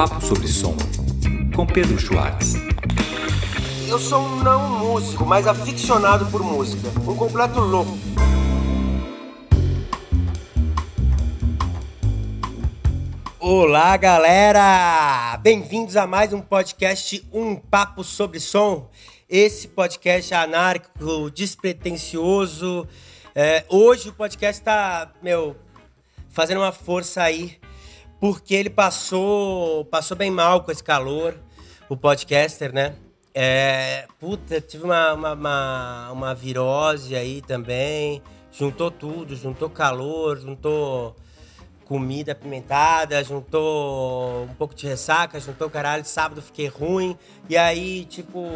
Papo sobre Som, com Pedro Schwartz. Eu sou um não músico, mas aficionado por música. Um completo louco. Olá, galera! Bem-vindos a mais um podcast Um Papo sobre Som. Esse podcast anárquico, despretensioso. É, hoje o podcast tá, meu, fazendo uma força aí, porque ele passou, passou bem mal com esse calor, o podcaster, né? É, puta, tive uma, uma, uma, uma virose aí também, juntou tudo, juntou calor, juntou comida apimentada, juntou um pouco de ressaca, juntou caralho, sábado fiquei ruim, e aí, tipo,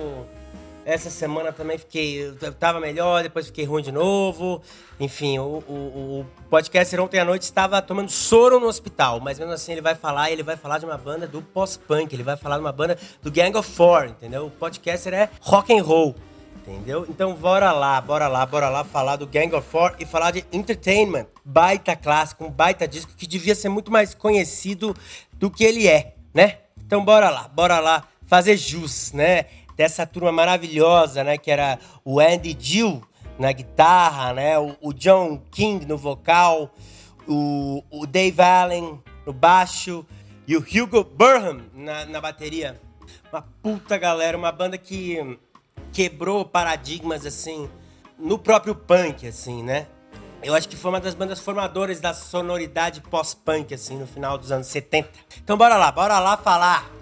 essa semana também fiquei. Tava melhor, depois fiquei ruim de novo. Enfim, o, o, o podcaster ontem à noite estava tomando soro no hospital, mas mesmo assim ele vai falar, ele vai falar de uma banda do pós-punk, ele vai falar de uma banda do Gang of Four, entendeu? O podcaster é rock and roll. Entendeu? Então bora lá, bora lá, bora lá falar do Gang of Four e falar de Entertainment. Baita clássico, um baita disco que devia ser muito mais conhecido do que ele é, né? Então bora lá, bora lá fazer jus, né? Dessa turma maravilhosa, né? Que era o Andy Gill na guitarra, né? O, o John King no vocal, o, o Dave Allen no baixo e o Hugo Burham na, na bateria. Uma puta galera, uma banda que quebrou paradigmas assim no próprio punk assim, né? Eu acho que foi uma das bandas formadoras da sonoridade pós-punk assim no final dos anos 70. Então bora lá, bora lá falar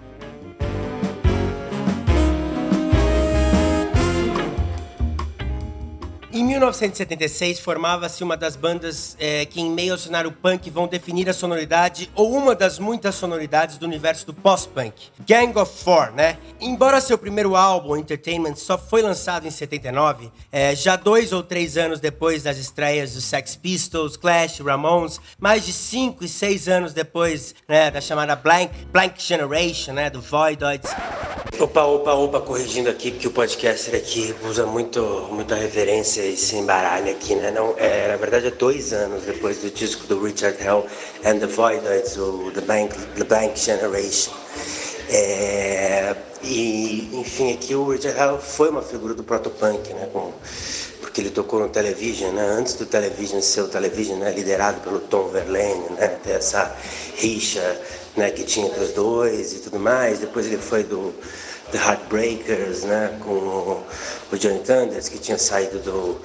Em 1976, formava-se uma das bandas é, que, em meio ao cenário punk, vão definir a sonoridade ou uma das muitas sonoridades do universo do pós-punk. Gang of Four, né? Embora seu primeiro álbum, Entertainment, só foi lançado em 79, é, já dois ou três anos depois das estreias dos Sex Pistols, Clash, Ramones, mais de cinco e seis anos depois né, da chamada Blank, Blank Generation, né, do Voidoids. Opa, opa, opa, corrigindo aqui, porque o podcaster aqui usa muito, muita referência se embaralha aqui, né? Não, é, na verdade, é dois anos depois do disco do Richard Hell and the Voidoids, o The Blank, the Blank Generation. É, e, enfim, aqui o Richard Hell foi uma figura do protopunk, né? Com, porque ele tocou no Television, né? Antes do Television ser o Television, né? Liderado pelo Tom Verlaine, né? Ter essa rixa né, que tinha entre os dois e tudo mais. Depois ele foi do The Heartbreakers, né, com o, Johnny Thunders, que tinha saído do,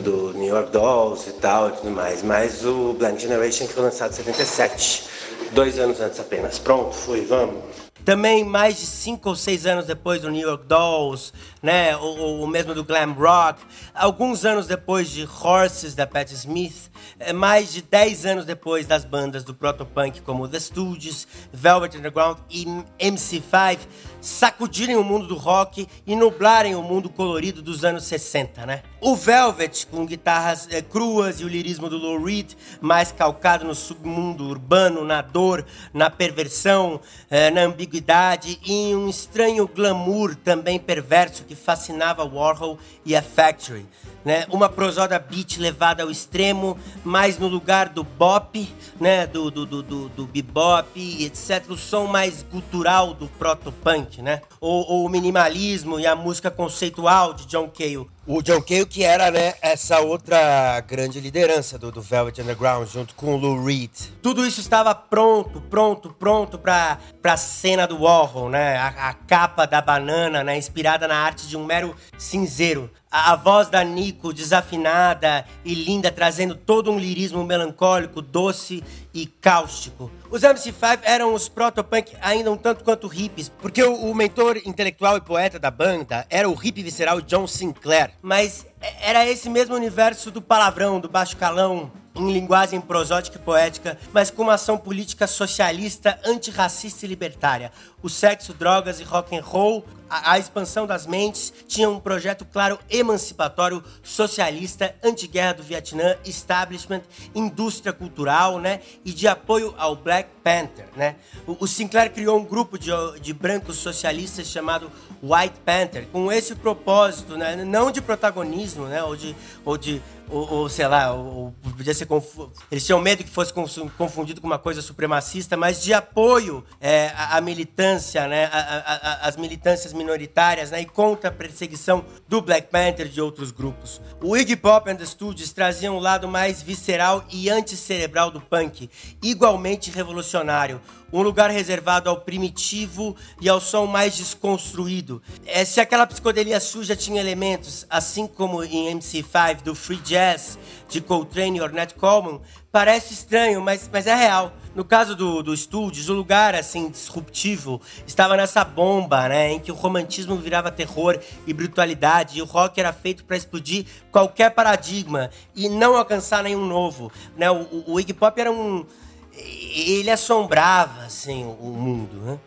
do New York Dolls e tal e tudo mais. Mas o Blind Generation foi lançado em 77, dois anos antes apenas. Pronto, fui, vamos. Também mais de cinco ou seis anos depois do New York Dolls, né, o, o mesmo do glam rock, alguns anos depois de Horses da Patti Smith, é, mais de 10 anos depois das bandas do protopunk como The Stooges, Velvet Underground e MC5 sacudirem o mundo do rock e nublarem o mundo colorido dos anos 60, né? O Velvet, com guitarras é, cruas e o lirismo do Lou Reed, mais calcado no submundo urbano, na dor, na perversão, é, na ambiguidade e em um estranho glamour também perverso que fascinava Warhol e a Factory. Né? Uma prosoda beat levada ao extremo, mais no lugar do bop, né? do, do, do, do, do bebop, etc. O som mais gutural do proto-punk, né? Ou, ou, o minimalismo e a música conceitual de John Cale. O John Cale que era, né, essa outra grande liderança do, do Velvet Underground, junto com o Lou Reed. Tudo isso estava pronto, pronto, pronto para a cena do Warhol, né? A, a capa da banana, né, inspirada na arte de um mero cinzeiro a, voz da Nico desafinada e linda, trazendo todo um lirismo melancólico, doce e cáustico. Os MC5 eram os protopunk ainda um tanto quanto hippies, porque o, o mentor intelectual e poeta da banda era o hippie visceral John Sinclair. Mas era esse mesmo universo do palavrão, do baixo calão, em linguagem prosótica e poética, mas com uma ação política socialista, antirracista e libertária. O sexo, drogas e rock and roll, a, a expansão das mentes, tinha um projeto claro emancipatório, socialista, anti-guerra do Vietnã, establishment, indústria cultural, né, e de apoio ao Black Panther, né. O, o Sinclair criou um grupo de, de brancos socialistas chamado White Panther, com esse propósito, né, não de protagonismo, né, ou de, ou de ou, ou sei lá, ou, podia ser confu... eles tinham medo que fosse confundido com uma coisa supremacista, mas de apoio é, à, militância, né, às militâncias minoritárias, né, e contra a perseguição do Black Panther e de outros grupos. O Iggy Pop and the Studios traziam um lado mais visceral e anticerebral do punk, igualmente revolucionário, um lugar reservado ao primitivo e ao som mais desconstruído. É, se aquela psicodelia suja tinha elementos, assim como em MC5 do Free Jazz, de Coltrane e Ornette Coleman, parece estranho, mas, mas é real. No caso do, do Studios, o lugar assim disruptivo estava nessa bomba, né, em que o romantismo virava terror e brutalidade, e o rock era feito para explodir qualquer paradigma e não alcançar nenhum novo, né? O, o, o Iggy Pop era um ele assombrava assim o mundo, né?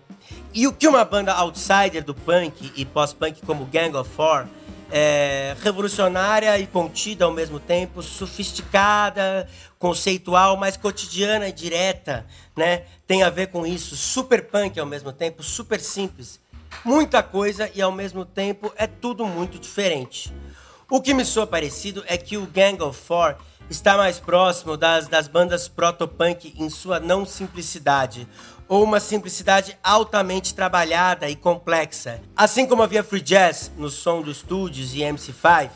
E o que uma banda outsider do punk e pós-punk como Gang of Four é, revolucionária e contida ao mesmo tempo, sofisticada, conceitual, mas cotidiana e direta, né? Tem a ver com isso, super punk ao mesmo tempo, super simples. Muita coisa e ao mesmo tempo é tudo muito diferente. O que me soa parecido é que o Gang of Four está mais próximo das, das bandas proto-punk em sua não simplicidade, ou uma simplicidade altamente trabalhada e complexa. Assim como havia free jazz no som dos Studios e MC5,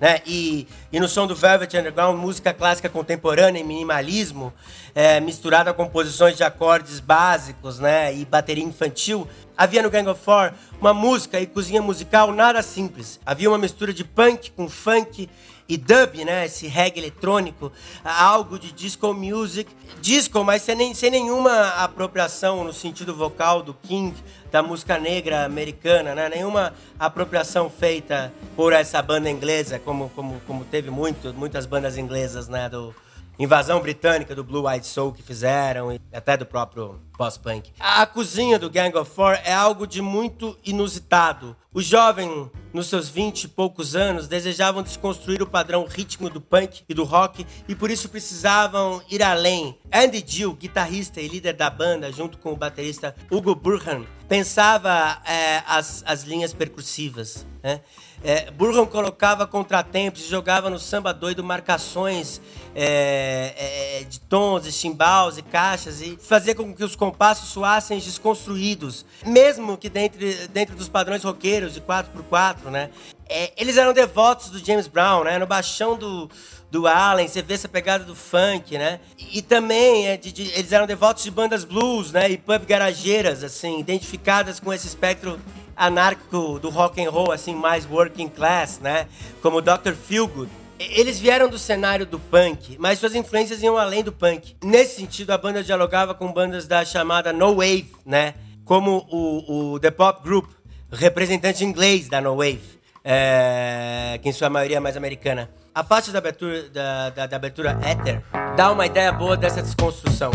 né? E, e no som do Velvet Underground, música clássica contemporânea e minimalismo, é, misturada a composições de acordes básicos, né? E bateria infantil. Havia no Gang of Four uma música e cozinha musical nada simples. Havia uma mistura de punk com funk e dub, né? Esse reggae eletrônico, algo de disco music. Disco, mas sem, nem, sem nenhuma apropriação no sentido vocal do King, da música negra americana, né? Nenhuma apropriação feita por essa banda inglesa, como, como, como teve muito, muitas bandas inglesas, né? Do, invasão britânica do Blue Eyed Soul que fizeram e até do próprio pós-punk. A cozinha do Gang of Four é algo de muito inusitado. O jovem, nos seus vinte e poucos anos, desejavam desconstruir o padrão ritmo do punk e do rock e por isso precisavam ir além. Andy Gill, guitarrista e líder da banda, junto com o baterista Hugo Burhan, pensava é, as, as linhas percussivas. Né? É, Burhan colocava contratempos e jogava no samba doido marcações é, é, de tons, e chimbals e caixas e fazia com que os compassos soassem desconstruídos, mesmo que dentro, dentro dos padrões roqueiros de 4x4, né? É, eles eram devotos do James Brown, né? No baixão do, do Allen, você vê essa pegada do funk, né? E, e também é, de, de, eles eram devotos de bandas blues, né? E pub garageiras, assim, identificadas com esse espectro anárquico do rock and roll, assim, mais working class, né? Como Dr. Feelgood. Eles vieram do cenário do punk, mas suas influências iam além do punk. Nesse sentido, a banda dialogava com bandas da chamada No Wave, né? Como o, o The Pop Group, representante inglês da No Wave, é, que em sua maioria é mais americana. A faixa da abertura, da, da, da abertura Ether dá uma ideia boa dessa desconstrução.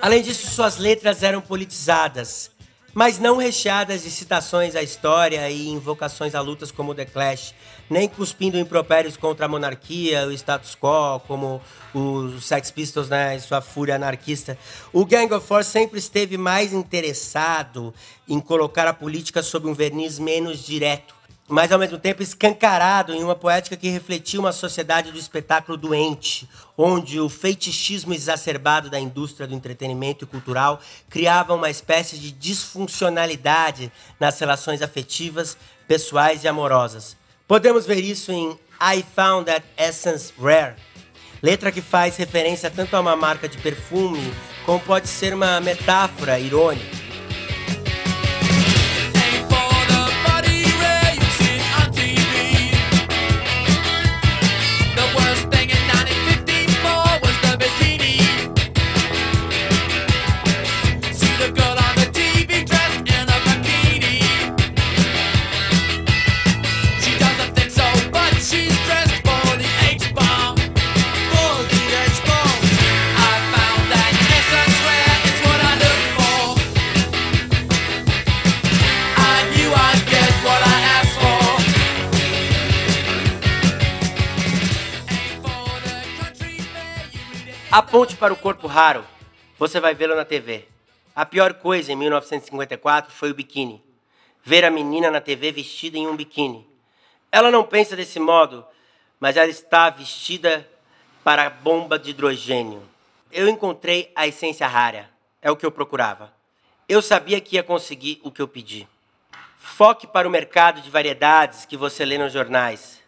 Além disso, suas letras eram politizadas, mas não recheadas de citações à história e invocações a lutas como The Clash, nem cuspindo impropérios contra a monarquia, o status quo, como os Sex Pistols, né, e sua fúria anarquista. O Gang of Four sempre esteve mais interessado em colocar a política sob um verniz menos direto mas ao mesmo tempo escancarado em uma poética que refletia uma sociedade do espetáculo doente, onde o fetichismo exacerbado da indústria do entretenimento e cultural criava uma espécie de disfuncionalidade nas relações afetivas, pessoais e amorosas. Podemos ver isso em I Found That Essence Rare, letra que faz referência tanto a uma marca de perfume como pode ser uma metáfora irônica. Para o corpo raro, você vai vê-lo na TV. A pior coisa em 1954 foi o biquíni. Ver a menina na TV vestida em um biquíni. Ela não pensa desse modo, mas ela está vestida para a bomba de hidrogênio. Eu encontrei a essência rara. É o que eu procurava. Eu sabia que ia conseguir o que eu pedi. Foque para o mercado de variedades que você lê nos jornais.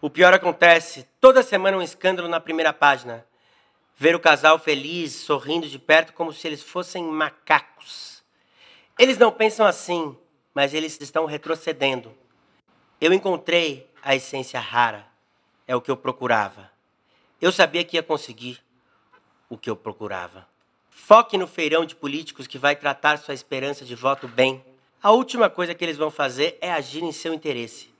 O pior acontece, toda semana um escândalo na primeira página. Ver o casal feliz, sorrindo de perto como se eles fossem macacos. Eles não pensam assim, mas eles estão retrocedendo. Eu encontrei a essência rara. É o que eu procurava. Eu sabia que ia conseguir o que eu procurava. Foque no feirão de políticos que vai tratar sua esperança de voto bem. A última coisa que eles vão fazer é agir em seu interesse.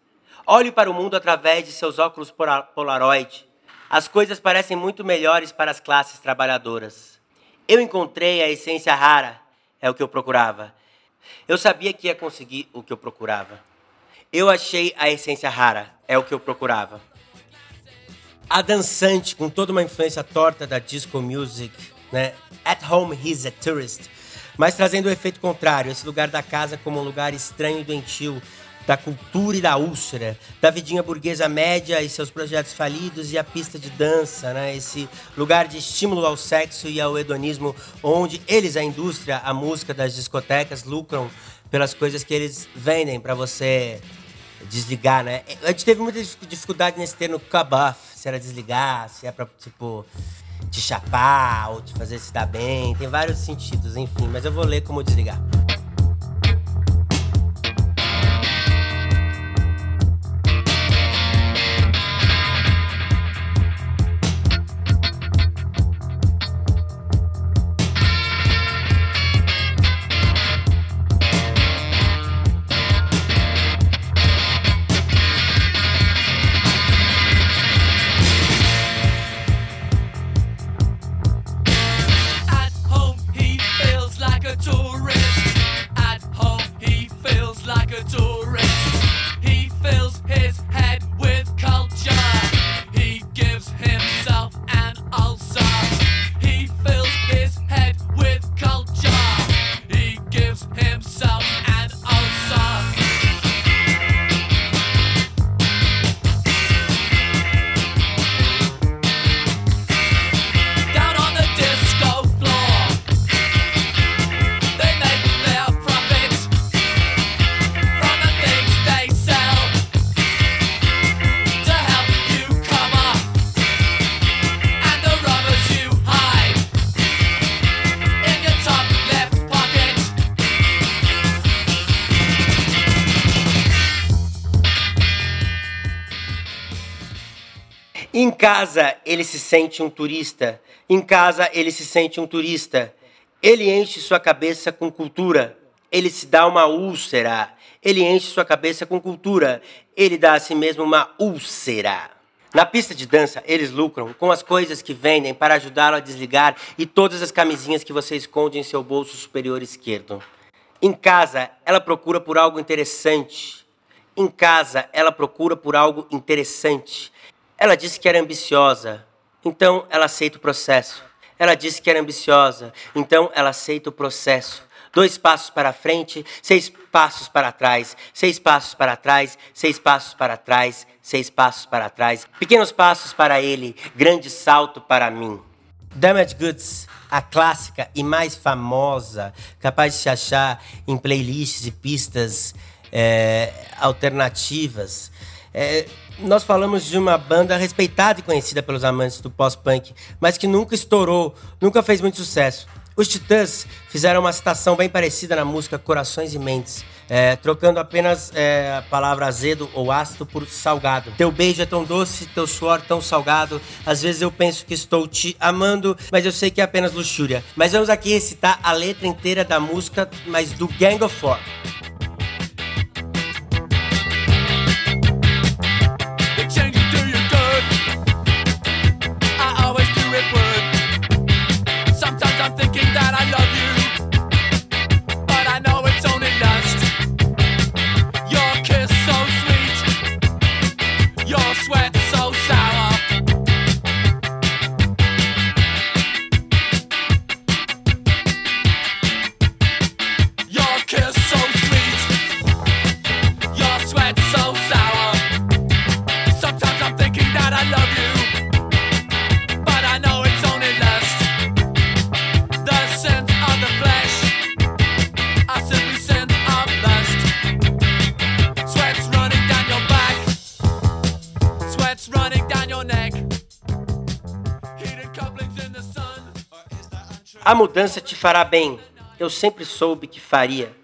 Olhe para o mundo através de seus óculos Polaroid. As coisas parecem muito melhores para as classes trabalhadoras. Eu encontrei a essência rara, é o que eu procurava. Eu sabia que ia conseguir o que eu procurava. Eu achei a essência rara, é o que eu procurava. A dançante, com toda uma influência torta da disco music, né? At home he's a tourist. Mas trazendo o efeito contrário, esse lugar da casa como um lugar estranho e doentio, da cultura e da úlcera, da vidinha burguesa média e seus projetos falidos e a pista de dança, né? Esse lugar de estímulo ao sexo e ao hedonismo, onde eles, a indústria, a música das discotecas, lucram pelas coisas que eles vendem para você desligar, né? A gente teve muita dificuldade nesse termo cabaf, se era desligar, se é pra, tipo, te chapar ou te fazer se dar bem. Tem vários sentidos, enfim, mas eu vou ler como desligar. Casa ele se sente um turista. Em casa ele se sente um turista. Ele enche sua cabeça com cultura. Ele se dá uma úlcera. Ele enche sua cabeça com cultura. Ele dá a si mesmo uma úlcera. Na pista de dança, eles lucram com as coisas que vendem para ajudá-lo a desligar e todas as camisinhas que você esconde em seu bolso superior esquerdo. Em casa, ela procura por algo interessante. Em casa, ela procura por algo interessante. Ela disse que era ambiciosa, então ela aceita o processo. Ela disse que era ambiciosa, então ela aceita o processo. Dois passos para frente, seis passos para trás, seis passos para trás, seis passos para trás, seis passos para trás. Pequenos passos para ele, grande salto para mim. Damage Goods, a clássica e mais famosa, capaz de se achar em playlists e pistas é, alternativas. É, nós falamos de uma banda respeitada e conhecida pelos amantes do pós-punk, mas que nunca estourou, nunca fez muito sucesso. Os Titãs fizeram uma citação bem parecida na música Corações e Mentes, é, trocando apenas é, a palavra azedo ou ácido por salgado. Teu beijo é tão doce, teu suor tão salgado. Às vezes eu penso que estou te amando, mas eu sei que é apenas luxúria. Mas vamos aqui recitar a letra inteira da música, mas do Gang of Four. Fará bem. Eu sempre soube que faria.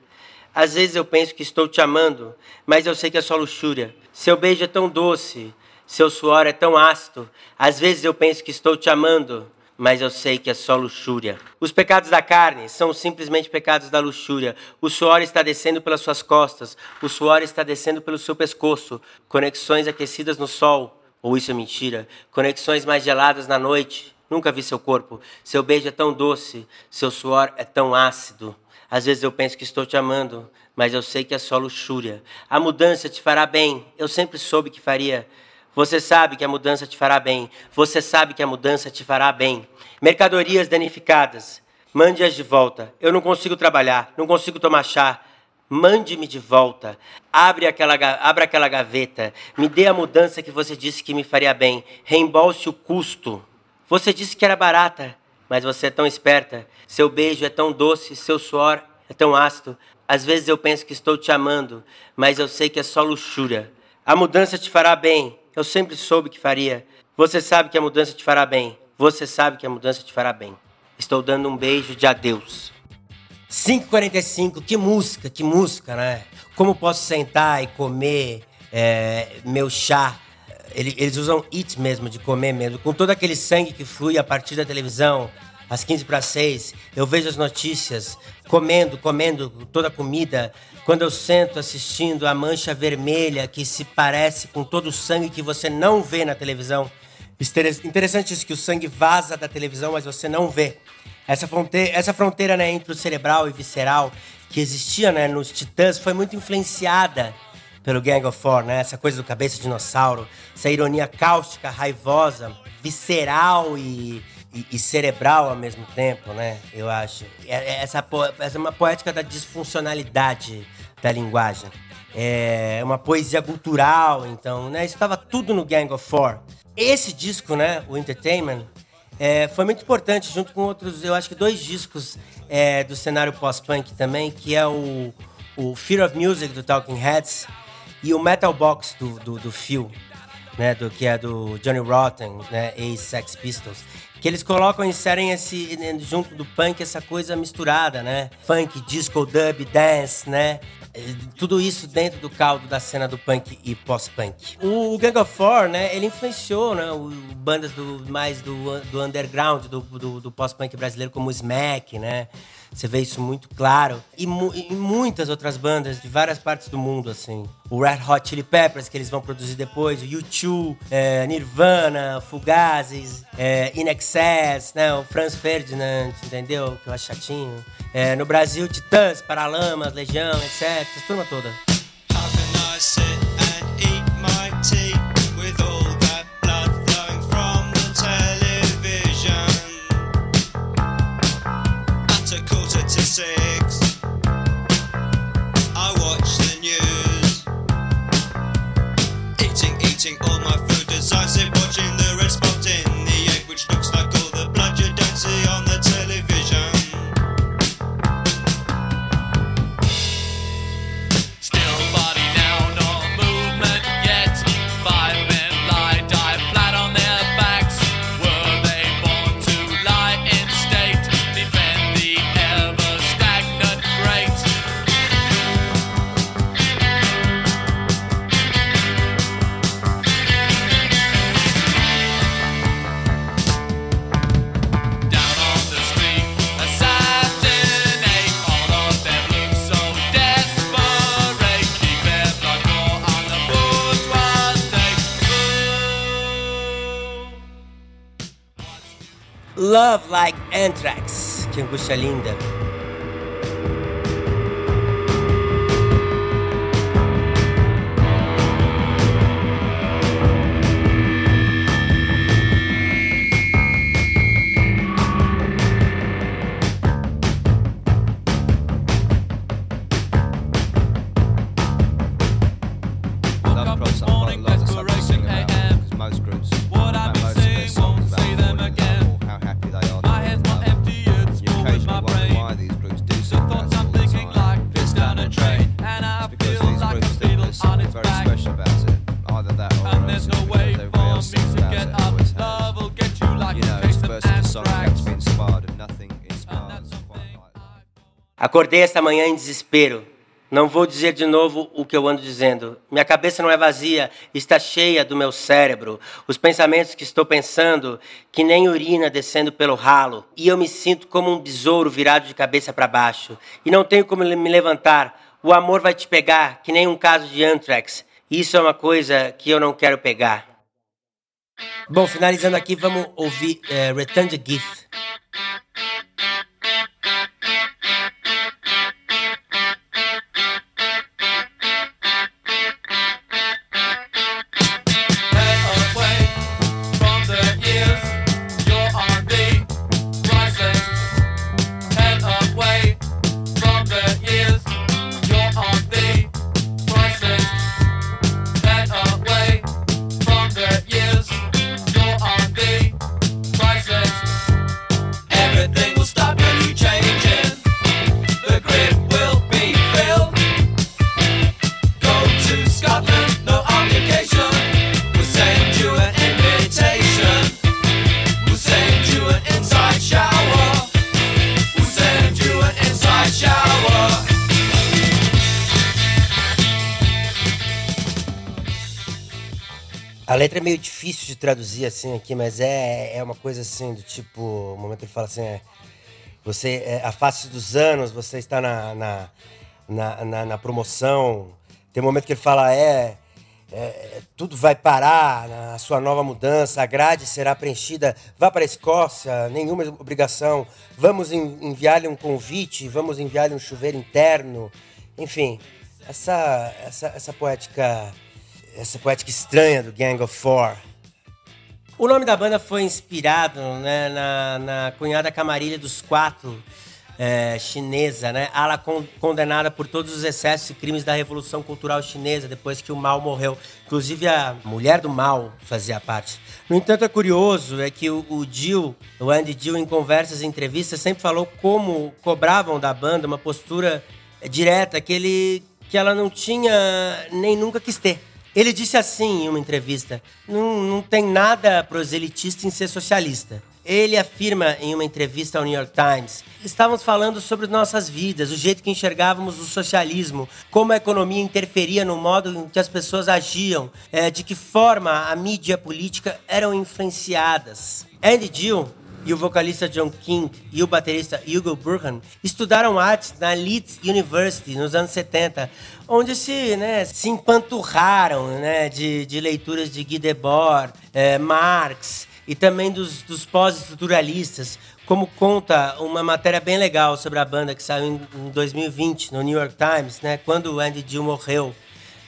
Às vezes eu penso que estou te amando, mas eu sei que é só luxúria. Seu beijo é tão doce, seu suor é tão ácido. Às vezes eu penso que estou te amando, mas eu sei que é só luxúria. Os pecados da carne são simplesmente pecados da luxúria. O suor está descendo pelas suas costas, o suor está descendo pelo seu pescoço. Conexões aquecidas no sol, ou isso é mentira? Conexões mais geladas na noite. Nunca vi seu corpo. Seu beijo é tão doce, seu suor é tão ácido. Às vezes eu penso que estou te amando, mas eu sei que é só luxúria. A mudança te fará bem. Eu sempre soube que faria. Você sabe que a mudança te fará bem. Você sabe que a mudança te fará bem. Mercadorias danificadas. Mande-as de volta. Eu não consigo trabalhar, não consigo tomar chá. Mande-me de volta. Abre aquela, abra aquela gaveta. Me dê a mudança que você disse que me faria bem. Reembolse o custo. Você disse que era barata, mas você é tão esperta. Seu beijo é tão doce, seu suor é tão ácido. Às vezes eu penso que estou te amando, mas eu sei que é só luxúria. A mudança te fará bem. Eu sempre soube que faria. Você sabe que a mudança te fará bem. Você sabe que a mudança te fará bem. Estou dando um beijo de adeus. 5h45, que música, que música, né? Como posso sentar e comer é, meu chá eles usam it mesmo, de comer mesmo, com todo aquele sangue que flui a partir da televisão, às 15 para 6, eu vejo as notícias, comendo, comendo toda a comida. Quando eu sento assistindo a mancha vermelha que se parece com todo o sangue que você não vê na televisão. Interessante isso, que o sangue vaza da televisão, mas você não vê. Essa fronteira, essa fronteira né, entre o cerebral e visceral que existia né, nos titãs foi muito influenciada pelo Gang of Four, né? Essa coisa do cabeça de dinossauro, essa ironia cáustica, raivosa, visceral e, e, e cerebral ao mesmo tempo, né? Eu acho. É, é essa, essa é uma poética da disfuncionalidade da linguagem. É uma poesia cultural, então, né? Isso estava tudo no Gang of Four. Esse disco, né? O Entertainment, é, foi muito importante, junto com outros, eu acho que dois discos é, do cenário pós-punk também, que é o, o Fear of Music do Talking Heads e o Metal Box do, do, do Phil, né, do, que é do Johnny Rotten, né, ex-Sex Pistols, que eles colocam e inserem esse, junto do punk essa coisa misturada, né? Funk, disco, dub, dance, né? Tudo isso dentro do caldo da cena do punk e pós-punk. O Gang of Four, né, ele influenciou, né, o, bandas do, mais do, do underground, do, do, do pós-punk brasileiro, como o Smack, né? Você vê isso muito claro. E, mu e, muitas outras bandas de várias partes do mundo, assim. O Red Hot Chili Peppers, que eles vão produzir depois, o U2, é, Nirvana, Fugazes, é, In Excess, né? O Franz Ferdinand, entendeu? Que eu acho chatinho. É, no Brasil, Titãs, Paralamas, Legião, etc. Turma toda. Love Like Anthrax. Que angústia linda. Acordei esta manhã em desespero. Não vou dizer de novo o que eu ando dizendo. Minha cabeça não é vazia, está cheia do meu cérebro. Os pensamentos que estou pensando, que nem urina descendo pelo ralo. E eu me sinto como um besouro virado de cabeça para baixo. E não tenho como me levantar. O amor vai te pegar, que nem um caso de anthrax. Isso é uma coisa que eu não quero pegar. Bom, finalizando aqui, vamos ouvir uh, Return to Gift. Letra é meio difícil de traduzir assim aqui, mas é, é uma coisa assim do tipo. O momento ele fala assim: é, você, é, a face dos anos, você está na, na, na, na, na promoção. Tem um momento que ele fala: é, é, tudo vai parar na sua nova mudança, a grade será preenchida. Vá para a Escócia, nenhuma obrigação. Vamos enviar-lhe um convite, vamos enviar-lhe um chuveiro interno. Enfim, essa, essa, essa poética essa poética estranha do Gang of Four. O nome da banda foi inspirado né, na, na cunhada camarilha dos quatro, é, chinesa, né? Ela con condenada por todos os excessos e crimes da Revolução Cultural Chinesa depois que o Mao morreu. Inclusive a mulher do Mao fazia parte. No entanto, é curioso é que o, o Jill, o Andy Jill, em conversas e entrevistas, sempre falou como cobravam da banda uma postura direta que ele que ela não tinha nem nunca quis ter. Ele disse assim em uma entrevista: não, não tem nada proselitista em ser socialista. Ele afirma em uma entrevista ao New York Times: estávamos falando sobre nossas vidas, o jeito que enxergávamos o socialismo, como a economia interferia no modo em que as pessoas agiam, é, de que forma a mídia política eram influenciadas. Andy Gill e o vocalista John King e o baterista Hugo Burhan estudaram artes na Leeds University nos anos 70, onde se, né, se empanturraram né, de, de leituras de Guy Debord, é, Marx e também dos, dos pós-estruturalistas, como conta uma matéria bem legal sobre a banda que saiu em, em 2020 no New York Times, né, quando o Andy Gill morreu.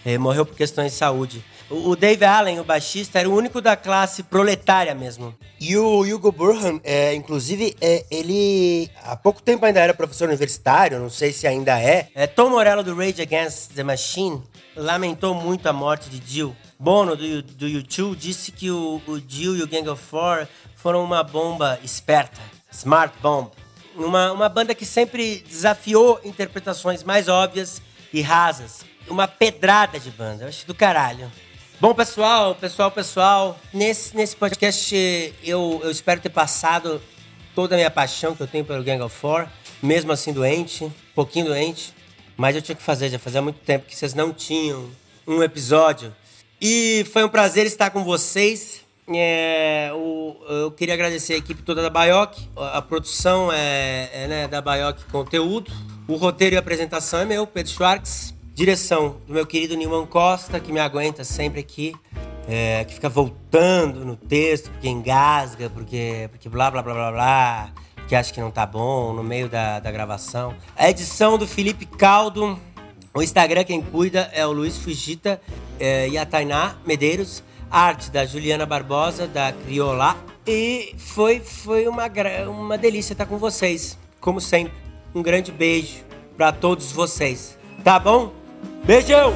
É, morreu por questões de saúde. O, Dave Allen, o baixista, era o único da classe proletária mesmo. E o Hugo Burhan, é, inclusive, é, ele há pouco tempo ainda era professor universitário, não sei se ainda é. é Tom Morello do Rage Against the Machine lamentou muito a morte de Jill. Bono do, do YouTube disse que o, o Jill e o Gang of Four foram uma bomba esperta, smart bomb. Uma, uma banda que sempre desafiou interpretações mais óbvias e rasas. Uma pedrada de banda, eu acho do caralho. Bom, pessoal, pessoal, pessoal, nesse, nesse podcast eu, eu espero ter passado toda a minha paixão que eu tenho pelo Gang of Four, mesmo assim doente, um pouquinho doente, mas eu tinha que fazer, já fazia muito tempo que vocês não tinham um episódio. E foi um prazer estar com vocês. É, o, eu queria agradecer a equipe toda da Baioc, a, a produção é, é né, da Baioc Conteúdo, o roteiro e a apresentação é meu, Pedro Schwartz. Direção do meu querido Nilman Costa, que me aguenta sempre aqui, é, que fica voltando no texto, porque engasga, porque, porque blá blá blá blá blá, que acha que não tá bom no meio da, da gravação. A edição do Felipe Caldo. O Instagram quem cuida é o Luiz Fugita é, e a Tainá Medeiros. Arte da Juliana Barbosa, da Criola. E foi, foi uma, uma delícia estar com vocês. Como sempre, um grande beijo para todos vocês. Tá bom? Beijão!